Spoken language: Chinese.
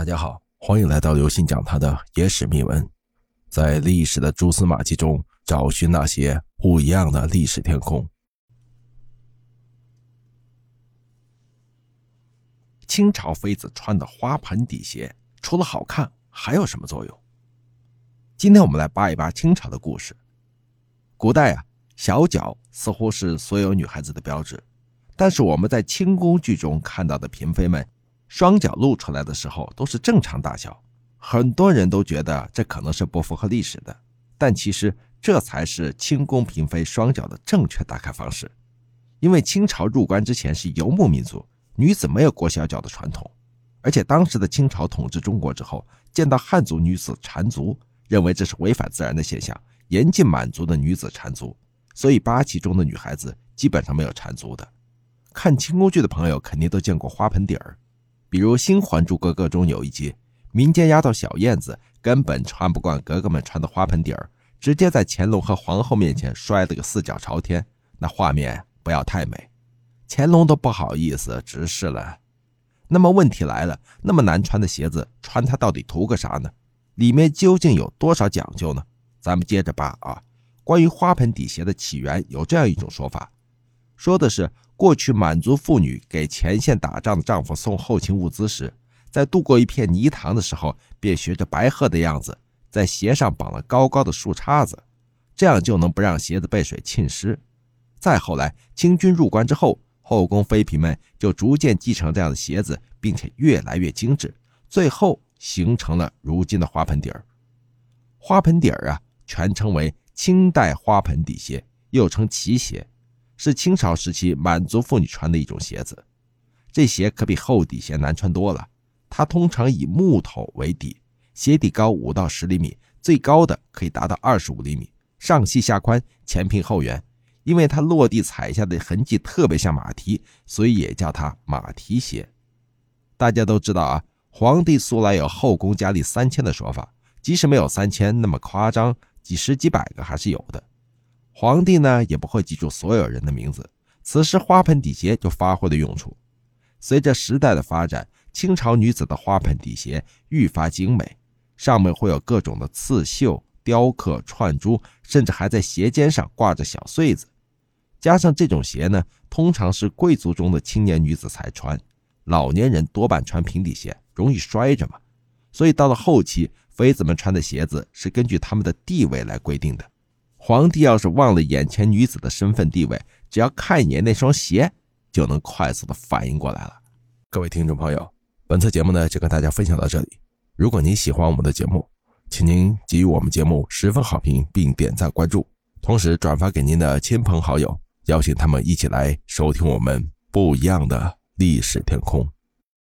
大家好，欢迎来到刘信讲他的野史秘闻，在历史的蛛丝马迹中找寻那些不一样的历史天空。清朝妃子穿的花盆底鞋，除了好看，还有什么作用？今天我们来扒一扒清朝的故事。古代啊，小脚似乎是所有女孩子的标志，但是我们在清宫剧中看到的嫔妃们。双脚露出来的时候都是正常大小，很多人都觉得这可能是不符合历史的，但其实这才是清宫嫔妃双脚的正确打开方式。因为清朝入关之前是游牧民族，女子没有裹小脚的传统，而且当时的清朝统治中国之后，见到汉族女子缠足，认为这是违反自然的现象，严禁满族的女子缠足，所以八旗中的女孩子基本上没有缠足的。看清宫剧的朋友肯定都见过花盆底儿。比如《新还珠格格》中有一集，民间丫头小燕子根本穿不惯格格们穿的花盆底儿，直接在乾隆和皇后面前摔了个四脚朝天，那画面不要太美，乾隆都不好意思直视了。那么问题来了，那么难穿的鞋子穿它到底图个啥呢？里面究竟有多少讲究呢？咱们接着扒啊。关于花盆底鞋的起源，有这样一种说法，说的是。过去满族妇女给前线打仗的丈夫送后勤物资时，在渡过一片泥塘的时候，便学着白鹤的样子，在鞋上绑了高高的树杈子，这样就能不让鞋子被水浸湿。再后来，清军入关之后，后宫妃嫔们就逐渐继承这样的鞋子，并且越来越精致，最后形成了如今的花盆底儿。花盆底儿啊，全称为清代花盆底鞋，又称旗鞋。是清朝时期满族妇女穿的一种鞋子，这鞋可比厚底鞋难穿多了。它通常以木头为底，鞋底高五到十厘米，最高的可以达到二十五厘米，上细下宽，前平后圆。因为它落地踩下的痕迹特别像马蹄，所以也叫它马蹄鞋。大家都知道啊，皇帝素来有后宫佳丽三千的说法，即使没有三千那么夸张，几十几百个还是有的。皇帝呢也不会记住所有人的名字，此时花盆底鞋就发挥了用处。随着时代的发展，清朝女子的花盆底鞋愈发精美，上面会有各种的刺绣、雕刻、串珠，甚至还在鞋尖上挂着小穗子。加上这种鞋呢，通常是贵族中的青年女子才穿，老年人多半穿平底鞋，容易摔着嘛。所以到了后期，妃子们穿的鞋子是根据他们的地位来规定的。皇帝要是忘了眼前女子的身份地位，只要看一眼那双鞋，就能快速的反应过来了。各位听众朋友，本次节目呢就跟大家分享到这里。如果您喜欢我们的节目，请您给予我们节目十分好评，并点赞关注，同时转发给您的亲朋好友，邀请他们一起来收听我们不一样的历史天空。